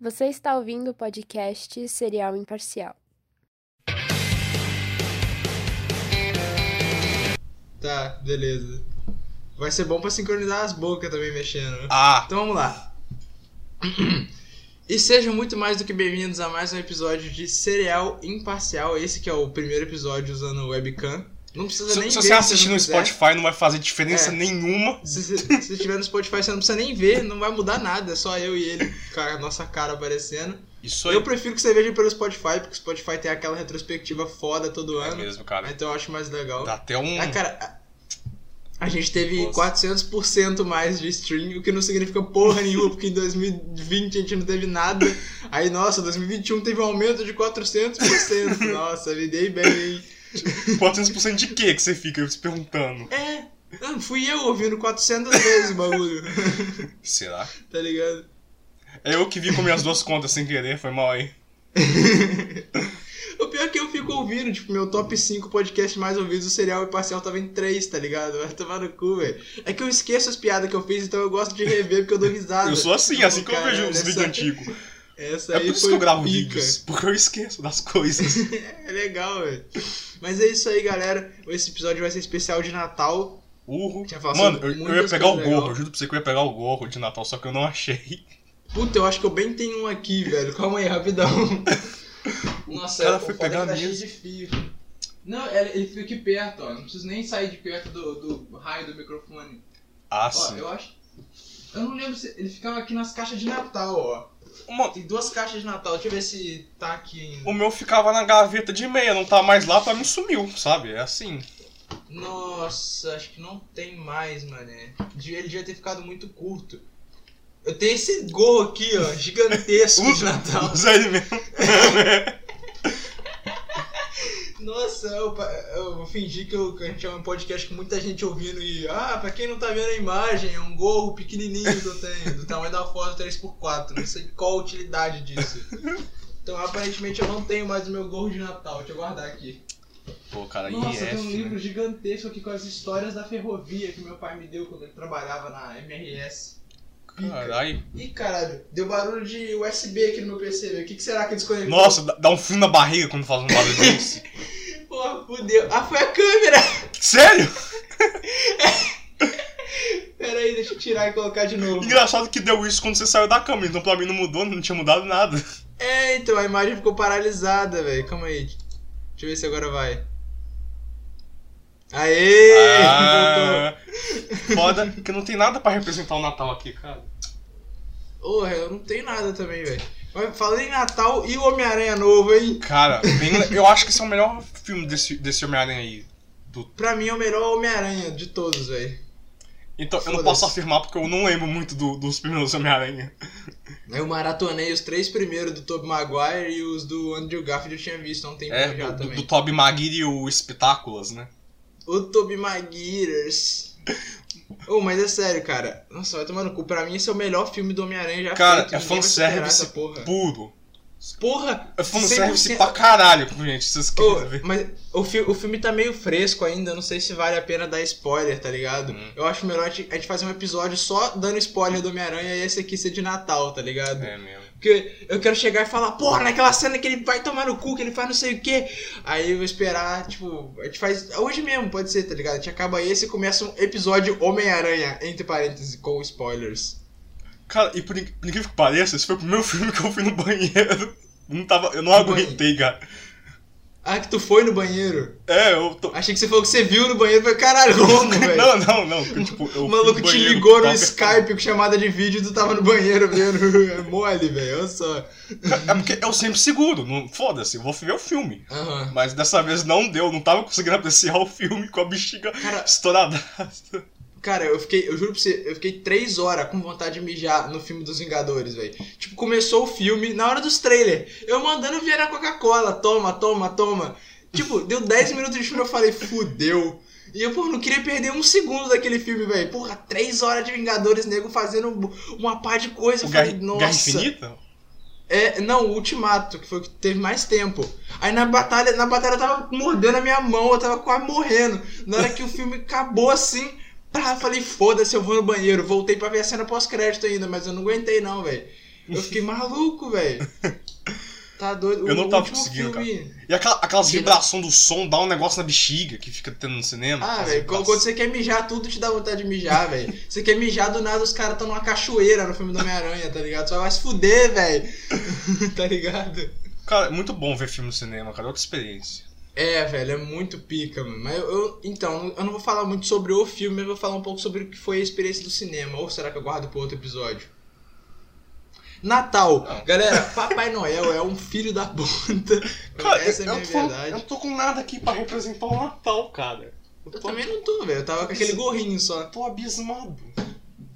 Você está ouvindo o podcast Serial Imparcial. Tá, beleza. Vai ser bom pra sincronizar as bocas também mexendo. Ah, Então vamos lá. E sejam muito mais do que bem-vindos a mais um episódio de Serial Imparcial. Esse que é o primeiro episódio usando webcam. Não precisa se, nem se ver você assistir no quiser. Spotify não vai fazer diferença É. nenhuma. Se se- se você estiver no Spotify, você não precisa nem ver, não vai mudar nada. É só eu e ele com a nossa cara aparecendo. Isso aí Eu prefiro que você veja pelo Spotify, porque o Spotify tem aquela retrospectiva foda todo é ano. mesmo, cara. Então eu acho mais legal. Dá até um. Ah, cara, a a gente teve Nossa. 400% mais de stream, o que não significa porra nenhuma, porque em 2020 a gente não teve nada. Aí, nossa, 2021 teve um aumento de 400%. Nossa, me dei bem, hein? 400% de quê que você fica se perguntando? É, não, fui eu ouvindo 400 vezes o bagulho, Será? tá ligado? É eu que vi com minhas duas contas sem querer, foi mal aí. O pior é que eu fico ouvindo, tipo, meu top 5 podcast mais ouvidos, o serial e parcial tava em 3, tá ligado? Vai tomar no cu, velho. É que eu esqueço as piadas que eu fiz, então eu gosto de rever porque eu dou risada. Eu sou assim, Tipo, assim que eu vejo os essa- vídeos antigos. Essa É aí por isso foi que eu gravo pica. vídeos. Porque eu esqueço das coisas. É legal, velho. Mas é isso aí, galera. Esse episódio vai ser especial de Natal. Urro. Mano, eu, eu ia pegar o gorro, eu juro pra você que eu ia pegar o gorro de Natal, só que eu não achei. Puta, eu acho que eu bem tenho um aqui, velho. Calma aí, rapidão. Nossa, O cara é- foi é pegar tá mesmo. de fio. Não, ele, ele fica aqui perto, ó. Não preciso nem sair de perto do, do raio do microfone. Ah, Ó, sim. eu acho. Eu não lembro se. Ele ficava aqui nas caixas de Natal, ó. Tem duas caixas de Natal. Deixa eu ver se tá aqui ainda. o meu ficava na gaveta de meia, não tá mais lá, pra mim sumiu, sabe? É assim. Nossa, acho que não tem mais, mané. Ele devia ter ficado muito curto. Eu tenho esse gorro aqui, ó, gigantesco de Natal. Usa ele mesmo. Nossa, eu, eu vou fingir que, eu- que a gente é um podcast com muita gente ouvindo e. Ah, pra quem não tá vendo a imagem, é um gorro pequenininho que eu tenho, do tamanho da foto 3x4. Não sei qual a utilidade disso. Então, aparentemente, eu não tenho mais o meu gorro de Natal. Deixa eu guardar aqui. Pô, cara, Nossa, IF, tem um né? livro gigantesco aqui com as histórias da ferrovia que meu pai me deu quando ele trabalhava na MRS. Caralho. Ih, caralho, deu barulho de USB aqui no meu PC, velho. O que, que será que desconectou? Nossa, dá- dá um frio na barriga quando faz um barulho desse. Porra, fudeu. Ah, foi a câmera! Sério? Pera aí, deixa eu tirar e colocar de novo. Engraçado que deu isso quando você saiu da câmera, então pra mim não mudou, não tinha mudado nada. É, então a imagem ficou paralisada, velho. Calma aí. Deixa eu ver se agora vai. Aê! Ah, foda que não tem nada pra representar o Natal aqui, cara. Voltou. Porra, eu não tenho nada também, velho. Falando em Natal e o Homem-Aranha novo, hein? Cara, bem eu acho que esse é o melhor filme desse, desse Homem-Aranha aí. Do... Pra mim é o melhor Homem-Aranha de todos, velho. Então, eu não posso afirmar porque eu não lembro muito do- dos primeiros Homem-Aranha. Eu maratonei os três primeiros do Tobey Maguire e os do Andrew Garfield eu tinha visto há um tempo É, já do, também. do Tobey Maguire e o Espetáculos, né? O Tobey Maguires. Oh, mas é sério, cara. Nossa, vai tomar no cu. Pra mim, esse é o melhor filme do Homem-Aranha já Cara, feito. é vai superar fanservice porra. puro. Porra! É fanservice 100%. pra caralho, gente, vocês querem ver. mas o, fi o filme tá meio fresco ainda, não sei se vale a pena dar spoiler, tá ligado? Hum. Eu acho melhor a gente fazer um episódio só dando spoiler do Homem-Aranha e esse aqui ser de Natal, tá ligado? É mesmo. Porque eu quero chegar e falar, porra, naquela cena que ele vai tomar no cu, que ele faz não sei o quê. Aí eu vou esperar, tipo, a gente faz. Hoje mesmo, pode ser, tá ligado? A gente acaba esse e começa um episódio Homem-Aranha, entre parênteses, com spoilers. Cara, e por, por incrível que pareça, esse foi o primeiro filme que eu fui no banheiro. Não tava, eu não aguentei, cara. Ah, que tu foi no banheiro? É, eu tô. Achei que você falou que você viu no banheiro. Falei, caralho, como, velho? Não, não, não. que, Tipo, eu O maluco te ligou no tava- Skype com chamada de vídeo e tu tava no banheiro vendo. É mole, velho. Olha só. É porque eu sempre seguro, não, foda-se, eu vou ver o filme. Aham. Mas dessa vez não deu, não tava conseguindo apreciar o filme com a bexiga Cara, estourada. Cara, eu fiquei, eu juro pra você, eu fiquei três horas com vontade de mijar no filme dos Vingadores, velho. Tipo, começou o filme, na hora dos trailers, eu mandando virar Coca-Cola, toma, toma, toma. Tipo, deu 10 minutos de filme eu falei, fudeu. E eu, pô, não queria perder um segundo daquele filme, velho. Porra, três horas de Vingadores, nego, fazendo uma par de coisa. O Eu falei, nossa. Guerra Infinita? É, não, o Ultimato, que foi o que teve mais tempo. Aí na batalha, na batalha eu tava mordendo a minha mão, eu tava quase morrendo. Na hora que o filme acabou assim, pá, eu falei, foda-se, eu vou no banheiro. Voltei pra ver a cena pós-crédito ainda, mas eu não aguentei não, velho. Eu fiquei maluco, velho. Tá doido. Eu O não tava conseguindo, filme... E aquela, aquelas Que- vibrações do som dá um negócio na bexiga que fica tendo no cinema. Ah, velho, quando você quer mijar, tudo te dá vontade de mijar, velho. Você quer mijar, do nada os caras estão numa cachoeira no filme do Homem-Aranha, tá ligado? Você vai se fuder, velho. tá ligado? Cara, é muito bom ver filme no cinema, cara. Outra experiência. É, velho, é muito pica, mano. Mas eu, eu- então, eu não vou falar muito sobre o filme, mas eu vou falar um pouco sobre o que foi a experiência do cinema. Ou será que eu guardo pro outro episódio? Natal. Não. Galera, Papai Noel é um filho da puta. Cara, Essa é a minha eu, tô, verdade. eu não tô com nada aqui pra representar o Natal, cara. Eu Eu também não tô, velho. Eu tava com aquele gorrinho só. tô abismado.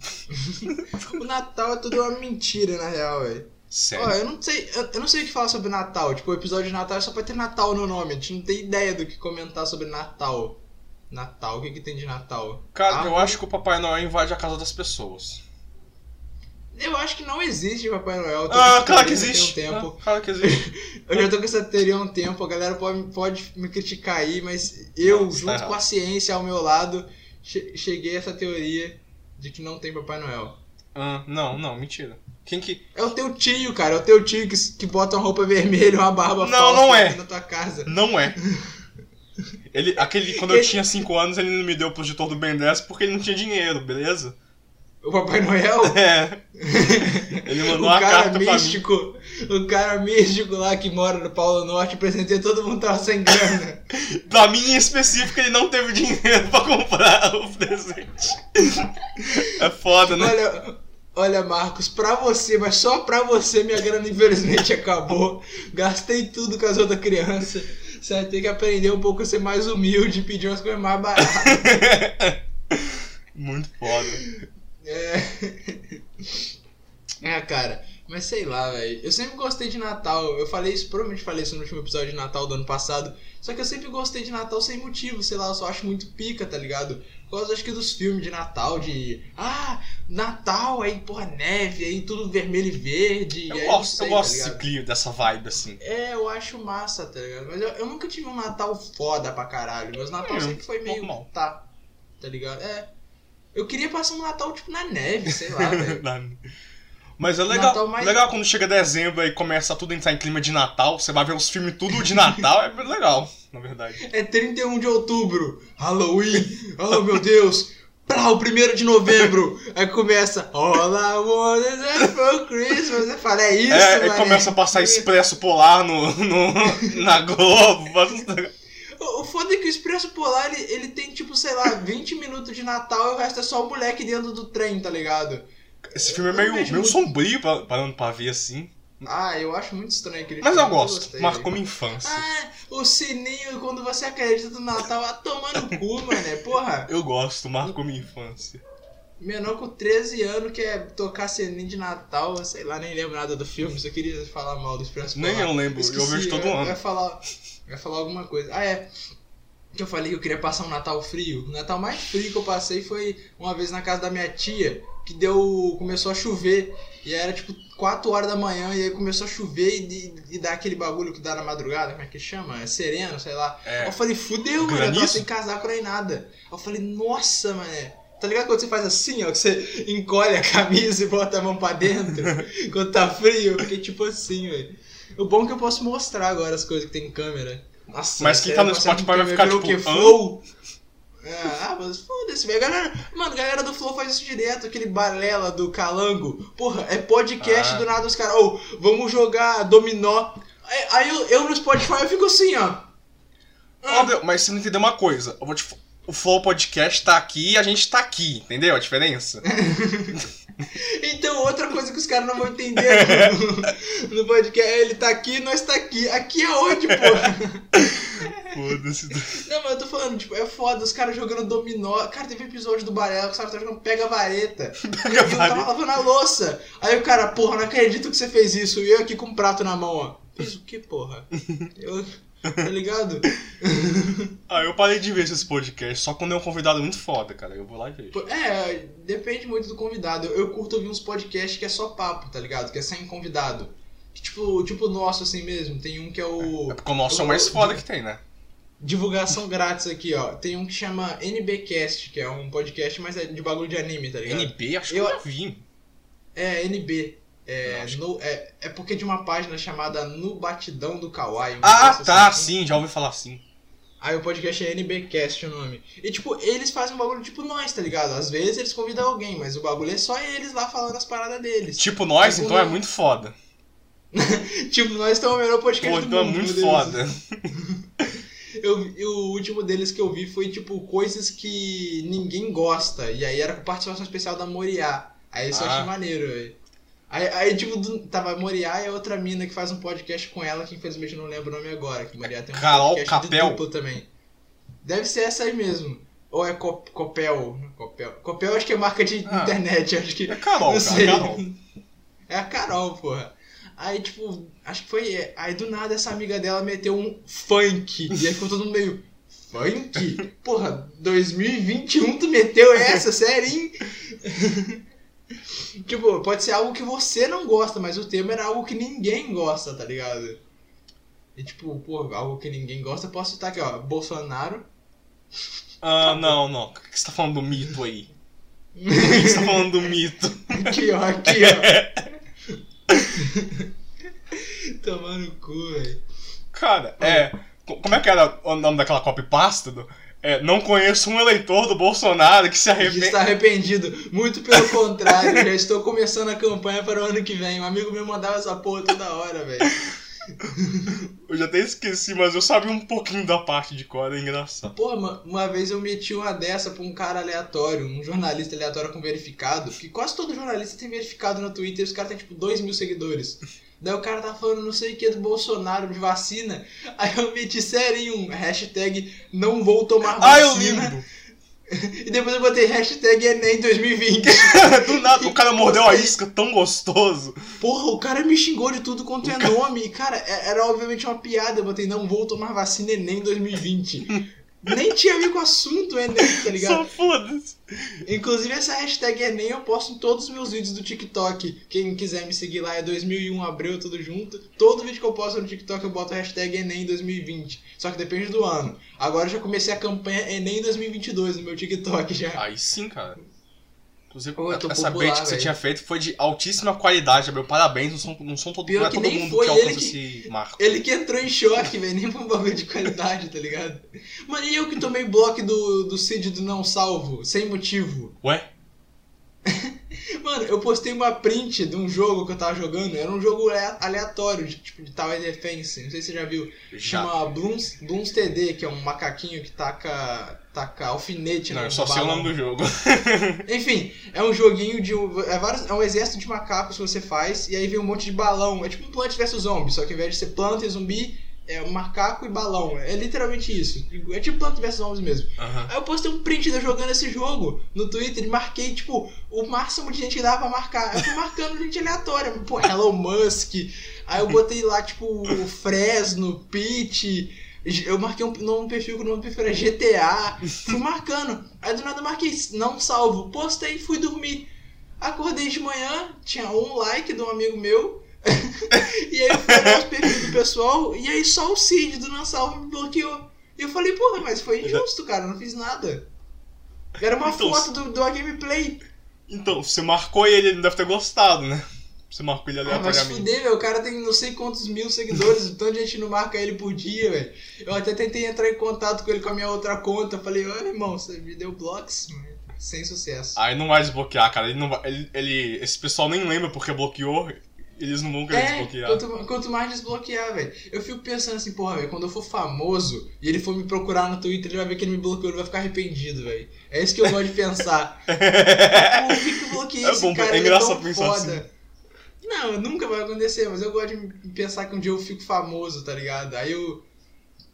O Natal é tudo uma mentira, na real, velho. Sério. Ó, eu não sei, eu, eu não sei o que falar sobre Natal. Tipo, o episódio de Natal é só pra ter Natal no nome. A gente não tem ideia do que comentar sobre Natal. Natal, o que, que tem de Natal? Cara, Ah, eu acho que o Papai Noel invade a casa das pessoas. Eu acho que não existe Papai Noel. Ah, claro que existe. Um tempo. Ah, claro que existe. Eu já tô com essa teoria há um tempo. A galera pode, pode me criticar aí, mas eu, Não, tá junto errado. com a ciência ao meu lado, che- cheguei a essa teoria de que não tem Papai Noel. Ah, não, não, mentira. Quem que. É o teu tio, cara. É o teu tio que, que bota uma roupa vermelha, uma barba Não, falsa não é. na tua casa. Não é. Ele, aquele, quando eu tinha 5 anos, ele não me deu o projetor do Ben 10 porque ele não tinha dinheiro, beleza? O Papai Noel? É. Ele mandou uma carta pra mim. místico, o cara místico lá que mora no Paulo Norte, apresentei todo mundo tava sem grana. Pra mim em específico, ele não teve dinheiro pra comprar o presente. É foda, né? olha, olha, Marcos, pra você, mas só pra você minha grana infelizmente acabou. Gastei tudo com as outras crianças. Você vai ter que aprender um pouco a ser mais humilde e pedir umas coisas mais baratas. Muito foda. É. É, cara. Mas sei lá, velho. Eu sempre gostei de Natal. Eu falei isso, provavelmente falei isso no último episódio de Natal do ano passado. Só que eu sempre gostei de Natal sem motivo, sei lá, eu só acho muito pica, tá ligado? Por causa, acho que dos filmes de Natal, de. Ah, Natal, aí, porra, neve, aí tudo vermelho e verde. Eu aí, gosto, não eu sei, gosto tá desse clima, dessa vibe assim. É, eu acho massa, tá ligado? Mas eu, eu nunca tive um Natal foda pra caralho. Meus Natal É, sempre foi meio. normal. Tá. Tá ligado? É. Eu queria passar um Natal, tipo, na neve, sei lá. Mas é legal, Natal mais- legal quando chega dezembro e começa tudo a entrar em clima de Natal, você vai ver os filmes tudo de Natal, é legal, na verdade. É 31 de outubro, Halloween, oh meu Deus, pra o 1 de novembro, aí começa All I want is for Christmas, eu falo, é isso, é, aí começa a passar Expresso Polar no, no- na Globo. o foda é que o Expresso Polar, ele, ele tem tipo, sei lá, 20 minutos de Natal e o resto é só o moleque dentro do trem, tá ligado? Esse filme é Eu meio, meio muito- sombrio pra- parando pra ver assim. Ah, eu acho muito estranho aquele Mas filme, eu gosto, gostei. marcou minha infância. Ah, o sininho quando você acredita no Natal, vai tomar no cu, mané, porra. Eu gosto, marcou minha infância. Menor com 13 anos quer tocar sininho de Natal, sei lá, nem lembro nada do filme, só queria falar mal do Expresso Nem eu lembro, eu Esqueci, vejo todo eu- Eu ano. ia falar, eu ia falar alguma coisa. Ah, é. Que eu falei que eu queria passar um Natal frio. O Natal mais frio que eu passei foi uma vez na casa da minha tia, que deu. começou a chover. E era tipo 4 horas da manhã, e aí começou a chover e, e, e dar aquele bagulho que dá na madrugada, como é que chama? É sereno, sei lá. É. Eu falei, fudeu, mano, eu tava sem casaco nem nada. Eu falei, nossa, mané. Tá ligado quando você faz assim, ó, que você encolhe a camisa e bota a mão pra dentro quando tá frio? Eu fiquei tipo assim, velho. O bom é que eu posso mostrar agora as coisas que tem em câmera. Nossa, Mas quem tá no Spotify vai ficar tipo, hã? Flow? Ah, mas foda-se, velho. Galera, mano, a galera do Flow faz isso direto, aquele balela do calango. Porra, é podcast Ah. do nada os caras, ô, vamos jogar dominó. Aí, aí eu, eu no Spotify eu fico assim, ó. Óbvio, mas você não entendeu uma coisa. Te... O Flow Podcast tá aqui e a gente tá aqui, entendeu a diferença? Então, outra coisa que os caras não vão entender no, no podcast é ele tá aqui, nós tá aqui. Aqui é onde, porra? Foda-se. Não, mas eu tô falando, tipo, é foda, os caras jogando dominó. Cara, teve episódio do Barela que os caras estavam jogando pega-vareta. Pega Eu tava lavando a louça. Aí o cara, porra, não acredito que você fez isso. E eu aqui com um prato na mão, ó. Fez o que, porra? Eu. Tá ligado? Ah, eu parei de ver esses podcasts só quando é um convidado muito foda, cara. Eu vou lá e vejo. É, depende muito do convidado. Eu, eu curto ouvir uns podcasts que é só papo, tá ligado? Que é sem convidado. Que, tipo, tipo o nosso, assim mesmo. Tem um que é o. É porque o nosso é o mais foda que tem, né? Divulgação grátis aqui, ó. Tem um que chama NBcast, que é um podcast, mas é de bagulho de anime, tá ligado? NB, acho que Eu- eu já vi. É, NB. É, no- é, é porque de uma página chamada No Batidão do Kawaii. Ah, tá, assim. sim, já ouvi falar assim. Aí o podcast é NBcast o nome. E tipo, eles fazem um bagulho tipo nós, tá ligado? Às vezes eles convidam alguém, mas o bagulho é só eles lá falando as paradas deles. Tipo nós, Tipo, então é no- muito foda. Tipo, nós estamos o melhor podcast Pô, do então é mundo. muito meu Deus. foda. Eu, e o último deles que eu vi foi, tipo, coisas que ninguém gosta. E aí era com participação especial da Moriá. Aí isso eu Ah. achei maneiro, velho. Aí, aí, tipo, do- tava a Moriá e a outra mina que faz um podcast com ela, que infelizmente eu não lembro o nome agora. Que Moriá tem um Carol podcast Capel. de duplo também. Deve ser essa aí mesmo. Ou é Cop- Copel? Copel. Copel acho que é marca de Ah. internet, acho que. É Carol, não cara, sei. Carol. É a Carol, porra. Aí, tipo, acho que foi. é, Aí do nada essa amiga dela meteu um funk. E aí ficou todo mundo meio. Funk? Porra, 2021 tu meteu essa, sério, hein? tipo, pode ser algo que você não gosta, mas o tema era algo que ninguém gosta, tá ligado? E tipo, pô, algo que ninguém gosta, posso citar aqui, ó. Bolsonaro. Ah, não, não. O que você tá falando do mito aí? O que você tá falando do mito? Aqui, ó, aqui, ó. Tomando cu, velho. Cara, é. co- Como é que era o nome daquela copypasta? Do, é, não conheço um eleitor do Bolsonaro que se arrepende. está arrependido. Muito pelo contrário, já estou começando a campanha para o ano que vem. Um amigo meu mandava essa porra toda hora, velho. Eu já até esqueci, mas eu sabia um pouquinho da parte de cor, é engraçado. Porra, ma- uma vez eu meti uma dessa pra um cara aleatório, um jornalista aleatório com verificado, que quase todo jornalista tem verificado no Twitter e os caras têm tipo 2 mil seguidores. Daí o cara tá falando não sei o que do Bolsonaro, de vacina. Aí eu meti sério em um hashtag não vou tomar Ah, eu vacina. lembro! E depois eu botei hashtag Enem 2020. Do nada, o cara mordeu a isca tão gostoso. Porra, o cara me xingou de tudo quanto é nome. E, Cara, é- era obviamente uma piada. Eu botei, não vou tomar vacina Enem 2020. Nem tinha a ver com o assunto Enem, tá ligado? Só foda-se. Inclusive, essa hashtag Enem eu posto em todos os meus vídeos do TikTok. Quem quiser me seguir lá é 2001 Abril, tudo junto. Todo vídeo que eu posto no TikTok eu boto a hashtag Enem 2020. Só que depende do ano. Agora eu já comecei a campanha Enem 2022 no meu TikTok já. Aí sim, cara. Inclusive, Pô, essa popular, bait que você velho. tinha feito foi de altíssima qualidade, meu. Parabéns, não são, não são todo, Pior não é todo mundo foi que ele alcança que- esse marco. Ele que entrou em choque, velho, nem foi um bagulho de qualidade, tá ligado? Mano, e eu que tomei bloco do, do Cid do Não Salvo, sem motivo. Ué? Mano, eu postei uma print de um jogo que eu tava jogando, era um jogo ale- aleatório, de, tipo de Tower Defense, não sei se você já viu. Já. Chama Blooms, Blooms TD, que é um macaquinho que taca, taca alfinete Não, eu só sei o nome do jogo. Enfim, é um joguinho de um. É, vários, é um exército de macacos que você faz, e aí vem um monte de balão. É tipo um Plant vs Zombie, só que ao invés de ser planta e zumbi, é um macaco e balão. É literalmente isso. É tipo Plant vs Zombies mesmo. Aham. Aí eu postei um print de eu jogando esse jogo no Twitter e marquei, tipo, o máximo de gente que dava pra marcar. Eu fui marcando gente aleatória. Pô, Elon Musk. Aí eu botei lá, tipo, o Fresno, Pete. Eu marquei um nome do perfil que o nome do perfil era GTA. Fui marcando. Aí do nada eu marquei, não salvo. Postei e fui dormir. Acordei de manhã, tinha um like de um amigo meu. e aí eu fui olhar os perfis do pessoal. E aí só o Cid do não salvo me bloqueou. E eu falei, porra, mas foi injusto, cara, eu não fiz nada. Era uma Então, foto do, do gameplay. Então, você marcou ele, ele não deve ter gostado, né? Você marcou ele Ah, mas aleatoriamente. fuder, velho, o cara tem não sei quantos mil seguidores, tanto de gente não marca ele por dia, velho. Eu até tentei entrar em contato com ele com a minha outra conta. Falei, olha, irmão, você me deu blocos, mas sem sucesso. Aí não vai desbloquear, cara. Ele não vai, ele, ele- esse pessoal nem lembra porque bloqueou. Eles não vão querer É, desbloquear. quanto, quanto mais desbloquear, velho. Eu fico pensando assim, porra, velho, quando eu for famoso e ele for me procurar no Twitter, ele vai ver que ele me bloqueou, ele vai ficar arrependido, velho. É isso que eu gosto de pensar. Por que, que eu bloqueei É esse bom, cara? é Ele engraçado tão pensar assim. Não, nunca vai acontecer, mas eu gosto de pensar que um dia eu fico famoso, tá ligado? Aí eu.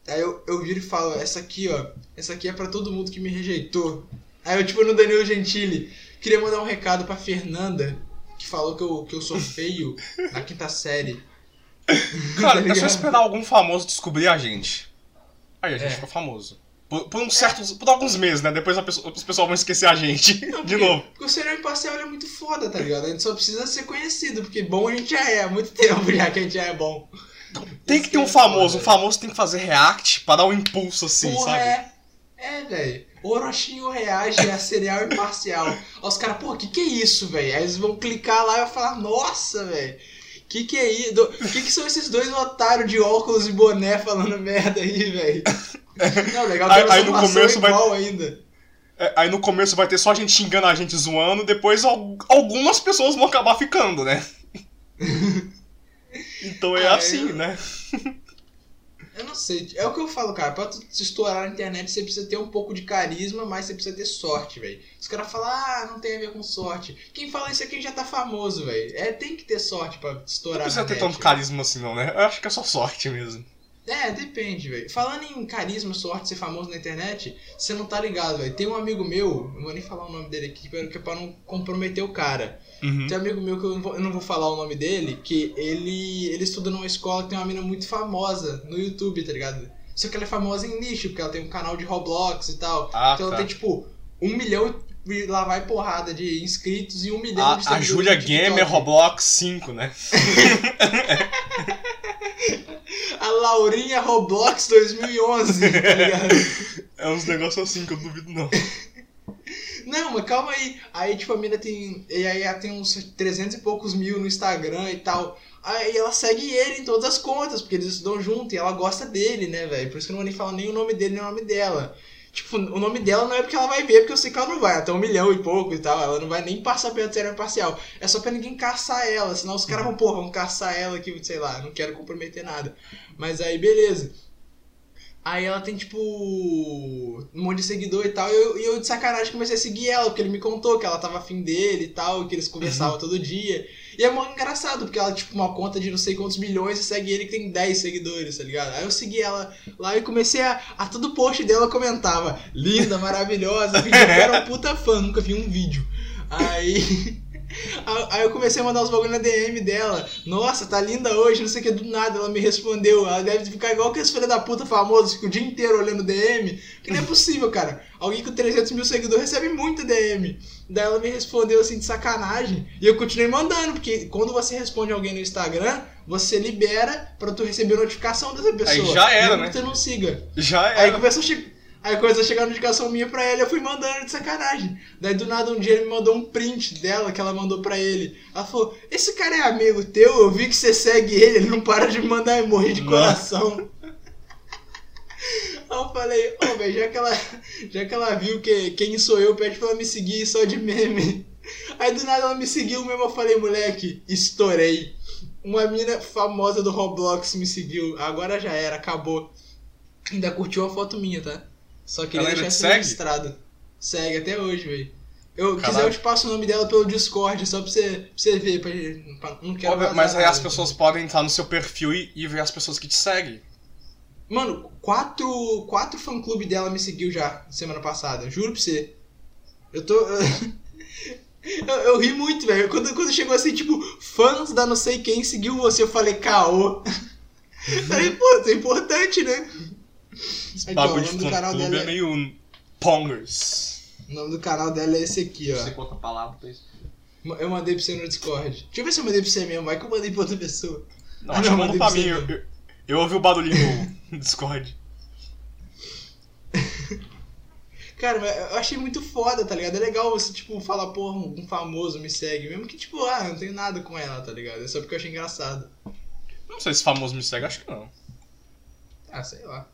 Aí eu, eu viro e falo, essa aqui, ó, essa aqui é pra todo mundo que me rejeitou. Aí eu, tipo, no Danilo Gentili, queria mandar um recado pra Fernanda, que falou que eu, que eu sou feio na quinta série. Cara, Tá é só ligado? esperar algum famoso descobrir a gente. Aí a gente É. fica famoso. Por, por uns certos. Por alguns meses, né? Depois pessoa- os pessoal vão esquecer a gente. Não, De novo. Porque o serial imparcial é muito foda, tá ligado? A gente só precisa ser conhecido, porque bom a gente já é, há muito tempo já que a gente já é bom. Tem Isso que ter um é famoso. Um famoso tem que fazer react pra dar um impulso assim, Porra, sabe? é. É, velho. Orochinho reage a serial imparcial. Aí os caras, pô, que que é isso, velho? Aí eles vão clicar lá e vai falar, nossa, velho. Que que é isso? Que que são esses dois otários de óculos e boné falando merda aí, velho? Não, legal que Aí- aí não no começo vai- igual ainda. É, aí no começo vai ter só gente xingando a gente zoando, depois al- algumas pessoas vão acabar ficando, né? então é assim, eu- né? Eu não sei, é o que eu falo, cara. Pra tu se estourar na internet, você precisa ter um pouco de carisma, mas você precisa ter sorte, velho. Os caras falam, ah, não tem a ver com sorte. Quem fala isso aqui já tá famoso, velho. É, tem que ter sorte pra Não estourar precisa na ter net, tanto velho. carisma assim, não, né? Eu acho que é só sorte mesmo. É, depende, velho. Falando em carisma, sorte, ser famoso na internet, você não tá ligado, velho. Tem um amigo meu, não vou nem falar o nome dele aqui, que é pra não comprometer o cara. Uhum. Tem um amigo meu que eu não, vou, eu não vou falar o nome dele, que ele, ele estuda numa escola que tem uma mina muito famosa no YouTube, tá ligado? Só que ela é famosa em nicho, porque ela tem um canal de Roblox e tal. Ah, então ela tá. tem, tipo, um milhão e lá vai porrada de inscritos e um milhão de A, a seguidores Júlia TikTok. Gamer Roblox 5, né? A Laurinha Roblox 2011, tá ligado? É uns negócios assim que eu duvido não. Não, mas calma aí. Aí, tipo, a mina tem. E aí ela tem uns 300 e poucos mil no Instagram e tal. Aí ela segue ele em todas as contas, porque eles estudam junto e ela gosta dele, né, velho? Por isso que eu não vou nem falar nem o nome dele nem o nome dela. Tipo, o nome dela não é porque ela vai ver, porque eu sei que ela não vai, até um milhão e pouco e tal. Ela não vai nem passar pela série imparcial. É só pra ninguém caçar ela, senão os caras vão, pô, vão caçar ela aqui, sei lá, não quero comprometer nada. Mas aí, beleza. Aí ela tem, tipo, um monte de seguidor e tal. E eu, e eu de sacanagem comecei a seguir ela, porque ele me contou que ela tava afim dele e tal, que eles conversavam todo dia. E é muito engraçado, porque ela, tipo, uma conta de não sei quantos milhões e segue ele que tem 10 seguidores, tá ligado? Aí eu segui ela lá e comecei a. A todo post dela eu comentava: linda, maravilhosa. Eu era um puta fã, nunca vi um vídeo. Aí. Aí eu comecei a mandar os bagulho na DM dela. Nossa, tá linda hoje, não sei o que, do nada ela me respondeu. Ela deve ficar igual aqueles filhos da puta famosos, fica o dia inteiro olhando DM. Que não é possível, cara. Alguém com 300 mil seguidores recebe muita DM. Daí ela me respondeu assim de sacanagem. E eu continuei mandando, porque quando você responde alguém no Instagram, você libera pra tu receber notificação dessa pessoa. Aí já era, né? que tu não siga. Já Aí era. começou a, che... Aí começou a chegar a notificação minha pra ele, eu fui mandando de sacanagem. Daí do nada um dia ele me mandou um print dela que ela mandou pra ele. Ela falou: Esse cara é amigo teu, eu vi que você segue ele, ele não para de me mandar emoji de Nossa. coração. Aí eu falei, ó, velho, já que ela. Já que ela viu que quem sou eu, pede pra ela me seguir só de meme. Aí do nada ela me seguiu mesmo, eu falei, moleque, estourei. Uma mina famosa do Roblox me seguiu. Agora já era, acabou. Ainda curtiu a foto minha, tá? Só queria Ela deixar segue? registrado. Segue até hoje, velho. Eu Caralho. quiser eu te passo o nome dela pelo Discord, só pra você, pra você ver. Pra, pra- não quero Óbvio, mas aí nada. as pessoas podem entrar no seu perfil e, e ver as pessoas que te seguem. Mano, quatro, quatro fã-clube dela me seguiu já semana passada. Juro pra você. Eu tô. Eu, eu ri muito, velho. Quando, quando chegou assim, tipo, fãs da não sei quem seguiu você, eu falei, caô. falei, pô, isso é importante, né? Aqui, ó, o Bagulho de nome do canal dela é é, meio pongers. o nome do canal dela é esse aqui, ó. outra palavra pra isso. Eu mandei pra você no Discord. Deixa eu ver se eu mandei pra você mesmo. Vai que eu mandei pra outra pessoa. Não, Ah, não, que mandei pra pra mim. você, Eu, então. eu, eu ouvi o barulhinho no Discord. Cara, mas eu achei muito foda, tá ligado? É legal você, tipo, falar, porra, um famoso me segue. Mesmo que, tipo, ah, eu não tenho nada com ela, tá ligado? É só porque eu achei engraçado. Não sei se famoso me segue, acho que não. Ah, sei lá.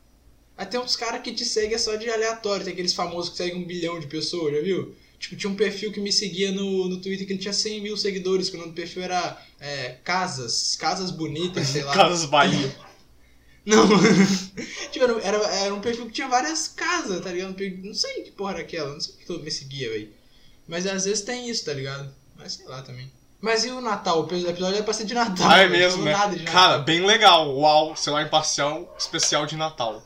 Aí tem uns caras que te seguem só de aleatório. Tem aqueles famosos que seguem um bilhão de pessoas, já viu? Tipo, tinha um perfil que me seguia no, no Twitter que ele tinha 100 mil seguidores, que o nome do perfil era é, Casas, Casas Bonitas, sei lá. Casas Bahia. Não. tipo, era, era, um perfil que tinha várias casas, tá ligado? Não sei que porra era aquela, não sei que todo me seguia, velho. Mas às vezes tem isso, tá ligado? Mas sei lá também. Mas e o Natal? O episódio é pra ser de Natal. Ah, é não mesmo, né? Cara, bem legal. Uau, sei lá, imparcial, especial de Natal.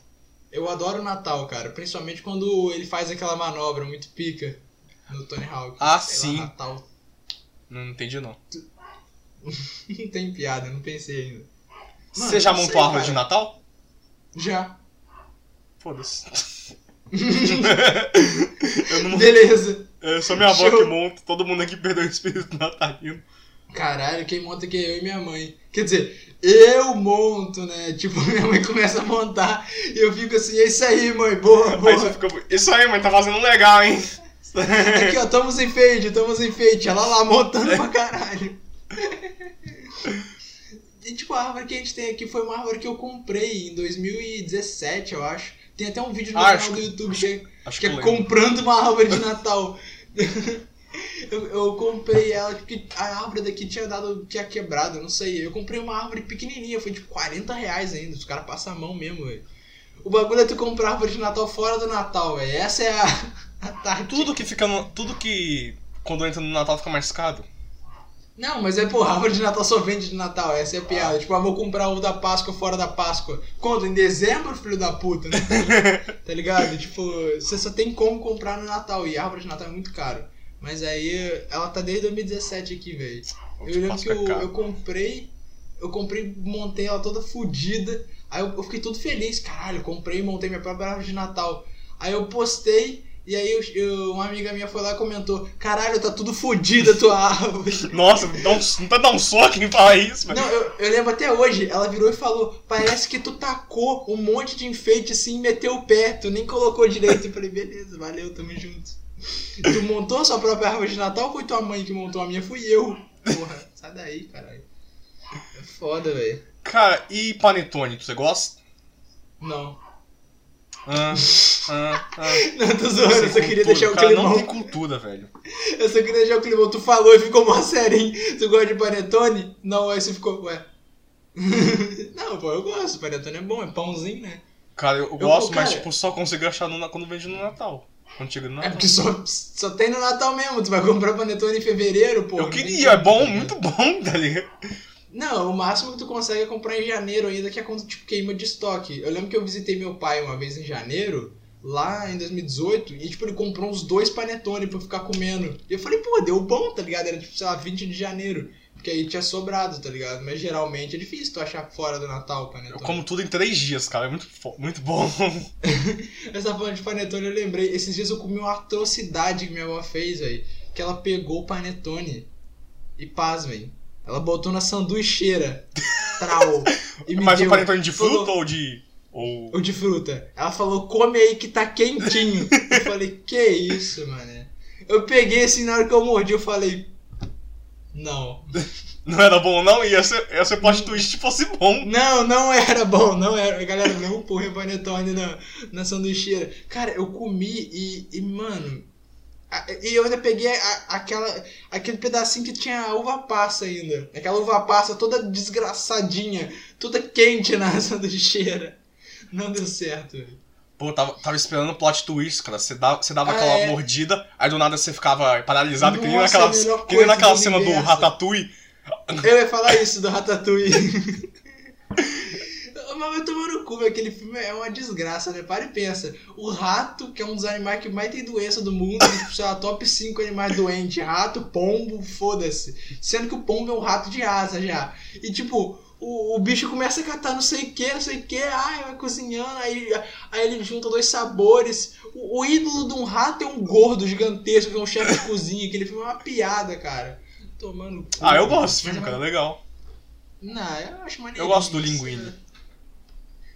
Eu adoro o Natal, cara. Principalmente quando ele faz aquela manobra muito pica no Tony Hawk. Ah, Sei lá, sim. Natal. Não entendi, não. Não tem piada, não pensei ainda. Mano, Você já montou sei, a árvore de Natal? Já. Foda-se. não Beleza. É só minha avó Show. que monta, todo mundo aqui perdeu o espírito natalino. Caralho, quem monta aqui é eu e minha mãe. Quer dizer, eu monto, né? Tipo, minha mãe começa a montar e eu fico assim, é isso aí, mãe, boa, Aí boa. você fica, isso aí, mãe, tá fazendo legal, hein? Aqui, ó, estamos enfeite, estamos enfeite. Ela lá montando pra caralho. E, tipo, a árvore que a gente tem aqui foi uma árvore que eu comprei em 2017, eu acho. Tem até um vídeo no Ah, canal do YouTube que, é- Acho que que é comprando uma árvore de Natal. eu, eu comprei ela porque a árvore daqui tinha dado, tinha quebrado, não sei. Eu comprei uma árvore pequenininha, foi tipo 40 reais ainda. Os caras passam a mão mesmo, velho. O bagulho é tu comprar árvore de Natal fora do Natal, velho. Essa é a, a tática. Tudo que fica no. Tudo que. Quando entra no Natal fica mais caro. Não, mas é, porra, árvore de Natal só vende de Natal, essa é a piada. Tipo, eu vou comprar o da Páscoa fora da Páscoa. Quando? Em dezembro, filho da puta, né? tá ligado? Tipo, você só tem como comprar no Natal, e árvore de Natal é muito caro. Mas aí, ela tá desde 2017 aqui, velho. Eu lembro que eu, eu comprei, eu comprei, montei ela toda fodida. Aí eu, eu fiquei todo feliz, caralho, comprei e montei minha própria árvore de Natal. Aí eu postei, e aí eu- eu- uma amiga minha foi lá e comentou, caralho, tá tudo fodida a tua árvore. Nossa, não tá dando um soco em falar isso, velho. Não, eu, eu lembro até hoje, ela virou e falou: Parece que tu tacou um monte de enfeite assim e meteu o pé, tu nem colocou direito. Eu falei: Beleza, valeu, tamo junto. Tu montou a sua própria árvore de Natal ou foi tua mãe que montou a minha? Fui eu. Porra, sai daí, caralho. É foda, velho. Cara, e panetone, você gosta? Não. Ah, ah, ah. Não, tô zoando, eu só queria cultura. deixar o cara climão. não tem cultura, velho. Eu só queria deixar o climão. Tu falou e ficou mó sério, hein? Tu gosta de panetone? Não, aí você ficou, ué. Não, pô, eu gosto. Panetone é bom, é pãozinho, né? Cara, eu, eu gosto, cara- mas tipo, só consigo achar no, quando vende no Natal. No É Natal. porque só, só tem no Natal mesmo. Tu vai comprar panetone em fevereiro, pô. eu queria, é bom, muito bom, tá ligado? Não, o máximo que tu consegue é comprar em janeiro ainda, que é quando tipo, queima de estoque. Eu lembro que eu visitei meu pai uma vez em janeiro, lá em 2018, e tipo, ele comprou uns dois panetone pra eu ficar comendo. E eu falei, pô, deu bom, tá ligado? Era tipo, sei lá, 20 de janeiro. Porque aí tinha sobrado, tá ligado? Mas geralmente é difícil tu achar fora do Natal o Eu panetone. como tudo em três dias, cara. É muito, muito bom. Essa falando de panetone eu lembrei. Esses dias eu comi uma atrocidade que minha avó fez, velho. Que ela pegou o panetone e pasmem. Ela botou na sanduicheira. Trau. E me Mas deu. o panetone de Falou- fruta ou de. Ou. O de fruta. Ela falou, come aí que tá quentinho. eu falei, que isso, mano. Eu peguei assim, na hora que eu mordi, eu falei. Não. Não era bom, não? Ser, ia ser plot twist se fosse bom. Não, não era bom, não era. Galera, não empurrei panetone na, na sanduicheira. Cara, eu comi e, e mano. a- E eu ainda peguei a- aquela, aquele pedacinho que tinha uva passa ainda. Aquela uva passa toda desgraçadinha, toda quente na sanduicheira. Não deu certo. velho. Pô, tava, tava esperando o plot twist, cara. Você dava, você dava Ah, aquela é. mordida, aí do nada você ficava paralisado, que nem Nossa, naquela, que nem naquela do cena do. Ratatouille. Eu ia falar isso do Ratatouille. Mas vai tomar no cu. Aquele filme é uma desgraça, né? Para e pensa. O rato, que é um dos animais que mais tem doença do mundo, tipo, sei lá, top 5 animais doentes. Rato, pombo, foda-se. Sendo que o pombo é um rato de asa já. E tipo, o, o bicho começa a catar não sei o que, não sei o que, ai, vai cozinhando, aí, aí ele junta dois sabores. O, o ídolo de um rato é um gordo gigantesco, que é um chefe de cozinha. Aquele filme é uma piada, cara. Tomando. Ah, eu gosto desse filme, cara, legal. Não, eu acho maneiro. Eu gosto do Linguini.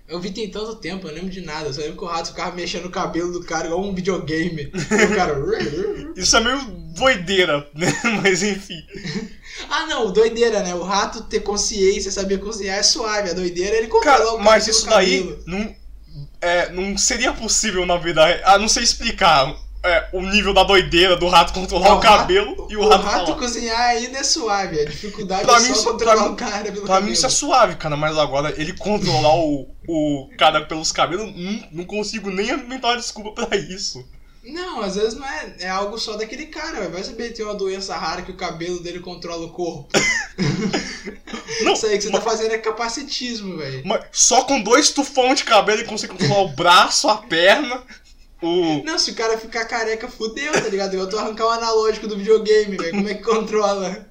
Eu vi tem tanto tempo, eu não lembro de nada. Eu só lembro que o rato ficava mexendo o cabelo do cara igual um videogame. E o cara. Isso é meio doideira, né? Mas enfim. ah, não, doideira, né? O rato ter consciência, saber cozinhar é suave. A doideira ele controlar Cara, mas isso daí não, é, não seria possível na vida. Ah, não sei explicar é, o nível da doideira do rato controlar É, o, cabelo e o, rato, falar. cozinhar ainda é suave. A dificuldade Pra é mim só controlar pra o cara pelo Pra cabelo. mim isso é suave, cara, mas agora ele controlar o, o cara pelos cabelos, não, não consigo nem inventar uma desculpa pra isso. Não, às vezes não é. É algo só daquele cara. Vai saber tem uma doença rara que o cabelo dele controla o corpo. Não, Isso aí que você mas, tá fazendo é capacitismo, velho. mas só com dois tufões de cabelo ele consegue controlar o braço, a perna, o. Não, se o cara ficar careca, fudeu, tá ligado? Eu tô arrancar o analógico do videogame, velho. Como é que controla?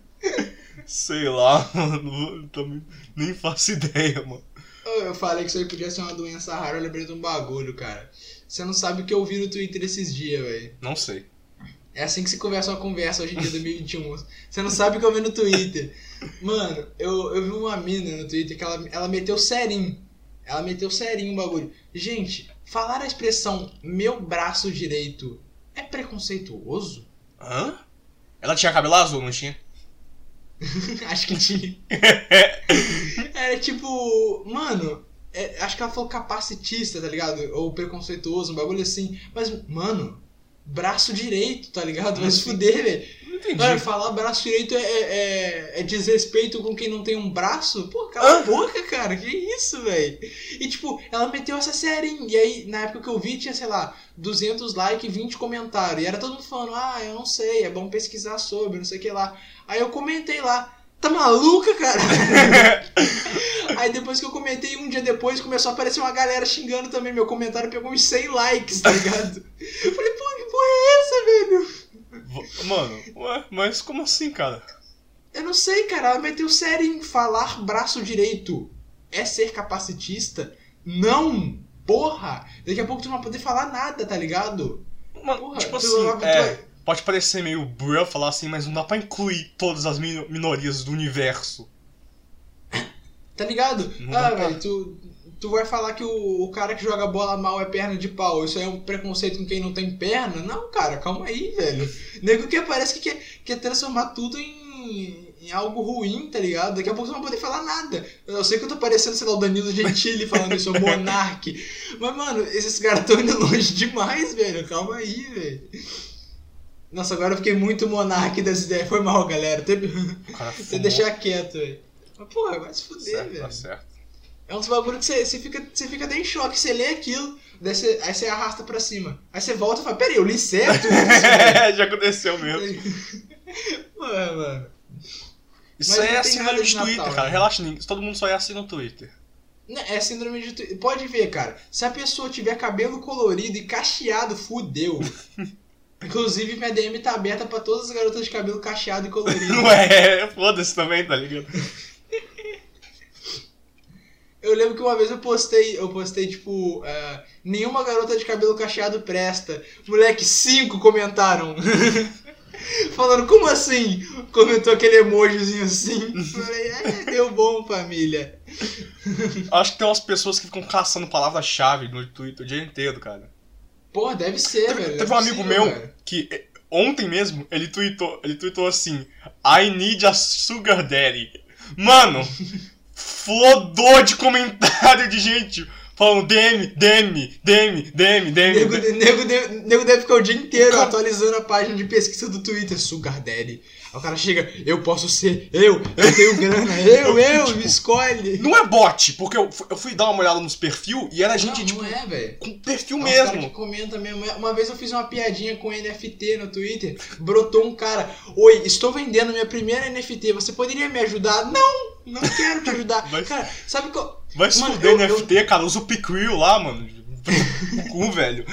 Sei lá, mano. Também nem faço ideia, mano. Eu falei que isso aí podia ser uma doença rara, eu lembrei de um bagulho, cara. Você não sabe o que eu vi no Twitter esses dias, velho. Não sei. É assim que se conversa uma conversa hoje em dia, 2021. Você não sabe o que eu vi no Twitter. Mano, eu, eu vi uma mina no Twitter que ela, ela meteu serinho. Ela meteu serinho o bagulho. Gente, falar a expressão meu braço direito é preconceituoso? Hã? Ela tinha cabelo azul, não tinha? acho que tinha. Era tipo, mano, é, acho que ela falou capacitista, tá ligado? Ou preconceituoso, um bagulho assim. Mas, mano, braço direito, tá ligado? Vai se fuder, velho. Entendi. Cara, falar braço direito é, é, é desrespeito com quem não tem um braço? Pô, cala a boca, cara. Que isso, velho? E, tipo, ela meteu essa série. hein? E aí, na época que eu vi, tinha, sei lá, 200 likes e 20 comentários. E era todo mundo falando, ah, eu não sei, é bom pesquisar sobre, não sei o que lá. Aí eu comentei lá. Tá maluca, cara? Aí depois que eu comentei, um dia depois, começou a aparecer uma galera xingando também. Meu comentário pegou uns 100 likes, tá ligado? Eu falei, pô, que porra é essa, velho? Mano, ué, mas como assim, cara? Eu não sei, cara. Ela meteu sério em falar braço direito. É ser capacitista? Não! Porra! Daqui a pouco tu não vai poder falar nada, tá ligado? Mano, Porra, tipo assim, tu é, pode parecer meio bruh falar assim, mas não dá pra incluir todas as mino- minorias do universo. Tá ligado? Não ah, dá pra- velho, tu, tu vai falar que o, o cara que joga bola mal é perna de pau. Isso aí é um preconceito com quem não tem perna? Não, cara, calma aí, velho. Nego que parece que quer, quer transformar tudo em, em algo ruim, tá ligado? Daqui a pouco você não vai poder falar nada. Eu sei que eu tô parecendo, sei lá, o Danilo Gentili falando isso, o Monark. Mas, mano, esses caras tão indo longe demais, velho. Calma aí, velho. Nossa, agora eu fiquei muito monarque dessa ideia. Foi mal, galera. Teve... Você deixar quieto, velho. Mas, porra, vai se fuder, certo, velho. tá certo. É uns bagulho que você, você, fica, você fica até em choque. Você lê aquilo, daí você, aí você arrasta pra cima. Aí você volta e fala, peraí, eu li certo? velho?" Já aconteceu mesmo. Mano, mano. Isso aí é síndrome de de Twitter, Natal, cara. né? Relaxa, ninguém- todo mundo só é assim no Twitter. Não, É síndrome de... tu- Pode ver, cara. Se a pessoa tiver cabelo colorido e cacheado, fudeu. Inclusive, minha DM tá aberta pra todas as garotas de cabelo cacheado e colorido. Não é, foda-se também, tá ligado? Eu lembro que uma vez eu postei, eu postei, tipo, é, nenhuma garota de cabelo cacheado presta. Moleque, cinco comentaram. Falando, como assim? Comentou aquele emojizinho assim. Falei, é, deu bom, família. Acho que tem umas pessoas que ficam caçando palavra-chave no Twitter o dia inteiro, cara. Pô, deve ser, velho. Teve não é um amigo meu cara. que eh, ontem mesmo ele tweetou, ele tweetou assim: I need a sugar daddy. Mano, flodou de comentário de gente falando DM, DM, DM, DM, Nego, DM. nego, deve- nego deve ficar o dia inteiro atualizando a página de pesquisa do Twitter. Sugar Daddy. Aí o cara chega, eu posso ser, eu, eu tenho grana, eu, eu, Tipo, me escolhe. Não é bot, porque eu, eu fui dar uma olhada nos perfil e era Não, gente, tipo, não é, velho. com perfil É cara mesmo. que comenta mesmo. Uma vez eu fiz uma piadinha com NFT no Twitter, brotou um cara. Oi, estou vendendo minha primeira NFT, você poderia me ajudar? Não, não quero te ajudar. Vai- Cara, sabe qual... Vai se fuder eu- NFT, cara, usa o Picril lá, mano. O cu, velho.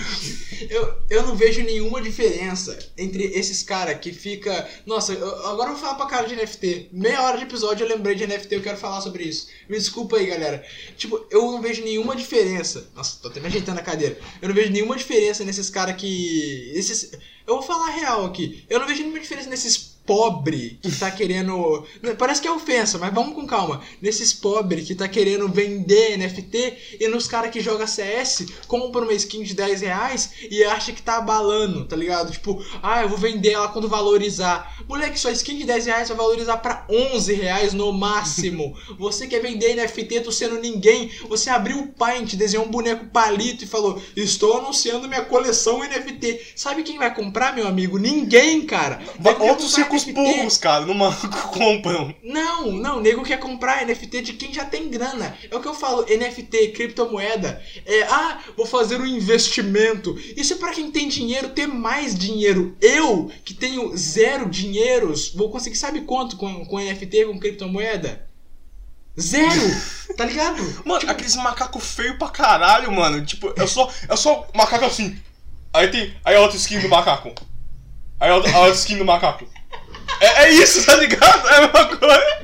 Eu, eu não vejo nenhuma diferença entre esses caras que fica. Nossa, eu- agora eu vou falar pra cara de NFT. Meia hora de episódio eu lembrei de NFT, eu quero falar sobre isso. Me desculpa aí, galera. Tipo, eu não vejo nenhuma diferença. Nossa, tô até me ajeitando a cadeira. Eu não vejo nenhuma diferença nesses caras que. Esses. Eu vou falar real aqui. Eu não vejo nenhuma diferença nesses pobre que tá querendo. Parece que é ofensa, mas vamos com calma. Nesses pobre que tá querendo vender NFT e nos caras que joga CS, compra uma skin de 10 reais e acha que tá abalando, tá ligado? Tipo, ah, eu vou vender ela quando valorizar. Moleque, sua skin de 10 reais vai valorizar pra 11 reais no máximo. Você quer vender NFT, tu sendo ninguém. Você abriu o Paint, desenhou um boneco palito e falou: Estou anunciando minha coleção NFT. Sabe quem vai comprar, meu amigo? Ninguém, cara. Outros NFT. burros, cara, numa compram. Não, não, o nego quer comprar NFT de quem já tem grana. É o que eu falo, NFT, criptomoeda. É, ah, vou fazer um investimento. Isso é pra quem tem dinheiro ter mais dinheiro. Eu, que tenho zero dinheiros, vou conseguir sabe quanto com, com NFT, com criptomoeda? Zero! Tá ligado? Mano, aqueles macacos feios pra caralho, mano. Tipo, eu sou, eu sou macaco assim. Aí tem. Aí a outra skin do macaco. Aí outra, a outra skin do macaco. É, é isso, tá ligado? É a mesma coisa.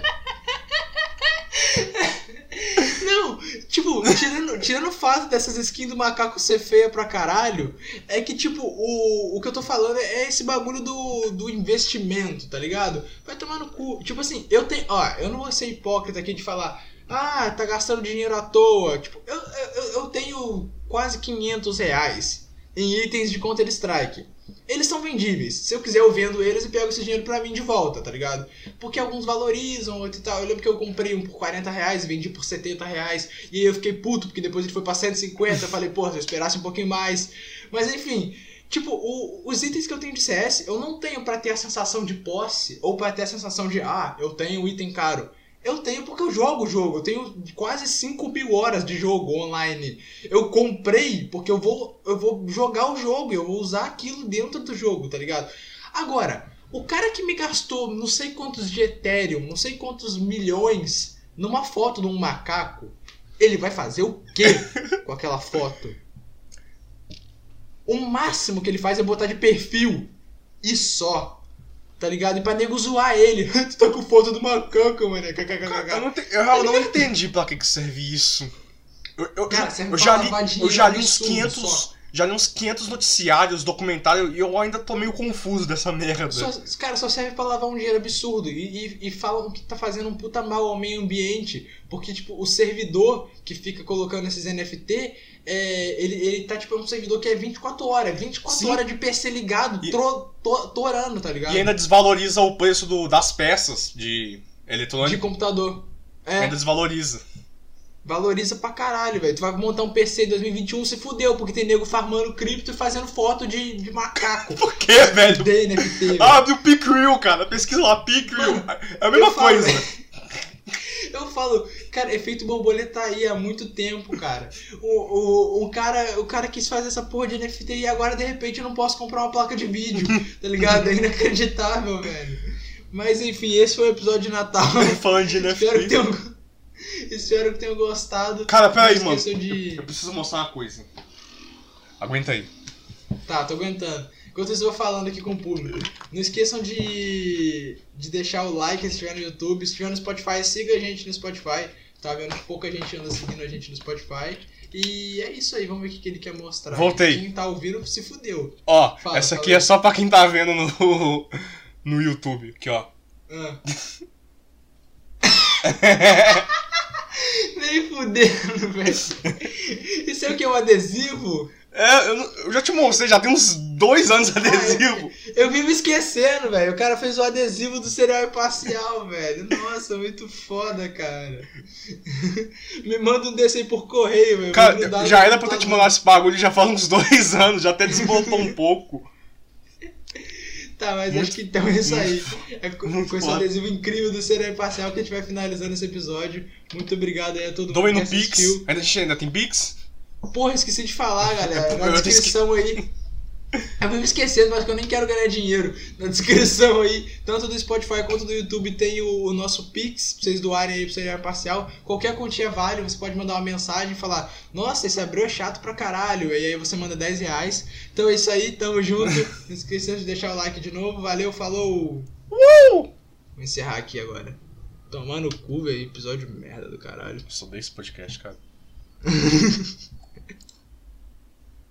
Não, tipo, tirando, tirando o fato dessas skins do macaco ser feia pra caralho, é que, tipo, o, o que eu tô falando é esse bagulho do, do investimento, tá ligado? Vai tomar no cu. Tipo assim, eu tenho. Ó, eu não vou ser hipócrita aqui de falar, ah, tá gastando dinheiro à toa. Tipo, eu, eu, eu tenho quase 500 reais em itens de Counter-Strike. Eles são vendíveis. Se eu quiser, eu vendo eles e pego esse dinheiro pra mim de volta, tá ligado? Porque alguns valorizam, outro e tal. Eu lembro que eu comprei um por 40 reais e vendi por 70 reais. E aí eu fiquei puto, porque depois ele foi pra 150. Eu falei, porra, se eu esperasse um pouquinho mais. Mas enfim, tipo, o, os itens que eu tenho de CS, eu não tenho para ter a sensação de posse ou para ter a sensação de, ah, eu tenho um item caro. Eu tenho porque eu jogo o jogo. Eu tenho quase 5 mil horas de jogo online. Eu comprei porque eu vou, eu vou jogar o jogo. Eu vou usar aquilo dentro do jogo, tá ligado? Agora, o cara que me gastou não sei quantos de Ethereum, não sei quantos milhões numa foto de um macaco, ele vai fazer o quê com aquela foto? O máximo que ele faz é botar de perfil e só. Tá ligado? E pra nego zoar ele. tu tá com foto do macaco, mano. Eu, não te, eu realmente não entendi pra que, que serve isso. Eu, eu, Cara, eu já li, eu já li uns absurdo 500. só. Já li uns 500 noticiários, documentários, e eu ainda tô meio confuso dessa merda. Só, cara, só serve pra lavar um dinheiro absurdo. E, e, e falam que tá fazendo um puta mal ao meio ambiente. Porque, tipo, o servidor que fica colocando esses NFT, é, ele, ele tá, tipo, é um servidor que é 24 horas. 24 Sim. horas de PC ligado, E- tro, to- torando, tá ligado? E ainda desvaloriza o preço do, das peças de De eletrônica. computador. É, Ainda desvaloriza. Valoriza pra caralho, velho. Tu vai montar um PC em 2021, se fudeu, porque tem nego farmando cripto e fazendo foto de, de macaco. Por que, velho? De NFT, velho. Abre o Picril, cara. Pesquisa lá, Picril. Mano, É a mesma eu falo- coisa. Eu falo, cara, efeito borboleta tá aí há muito tempo, cara. O, o, o, cara, o cara quis fazer essa porra de NFT e agora de repente eu não posso comprar uma placa de vídeo, tá ligado? É inacreditável, velho. Mas enfim, esse foi o episódio de Natal. Falando de Espero que NFT. tenham, espero que tenham gostado. Cara, peraí, mano. de. Eu preciso mostrar uma coisa. Aguenta aí. Tá, tô aguentando. Enquanto eu vou falando aqui com o público. Não esqueçam de, de deixar o like se estiver no YouTube. Se estiver no Spotify, siga a gente no Spotify. Tá vendo que pouca gente anda seguindo a gente no Spotify. E é isso aí, vamos ver o que, ele quer mostrar. Voltei. Quem tá ouvindo se fudeu. Ó, Fala, essa aqui é só pra quem tá vendo no, no YouTube. Aqui, ó. Ah. Nem fudendo, velho. Isso é o que? Um adesivo? É, eu, eu já te mostrei, já tem uns dois anos adesivo. Eu vivo esquecendo, velho. O cara fez o adesivo do cereal imparcial, velho. Nossa, muito foda, cara. Me manda um desse aí por correio, velho. Cara, já era pra eu ter te mandado esse bagulho já faz uns dois anos, já até desmontou um pouco. Tá, mas Muito- acho que então é isso aí. É com, com esse adesivo incrível do cereal imparcial que a gente vai finalizando esse episódio. Muito obrigado aí a todo mundo no que Pix. Ainda, ainda tem Pix? Porra, esqueci de falar, galera. Na descrição aí. Eu vivo esquecendo, mas que eu nem quero ganhar dinheiro. Na descrição aí, tanto do Spotify quanto do YouTube, tem o, o nosso Pix, pra vocês doarem aí pro Cereal Parcial. Qualquer quantia vale, você pode mandar uma mensagem e falar: Nossa, esse abril é chato pra caralho. E aí você manda 10 reais. Então é isso aí, tamo junto. Não esqueça de deixar o like de novo. Valeu, falou! Uh! Vou encerrar aqui agora. Tomar no cu, velho. Episódio merda do caralho. Eu sou desse podcast, cara.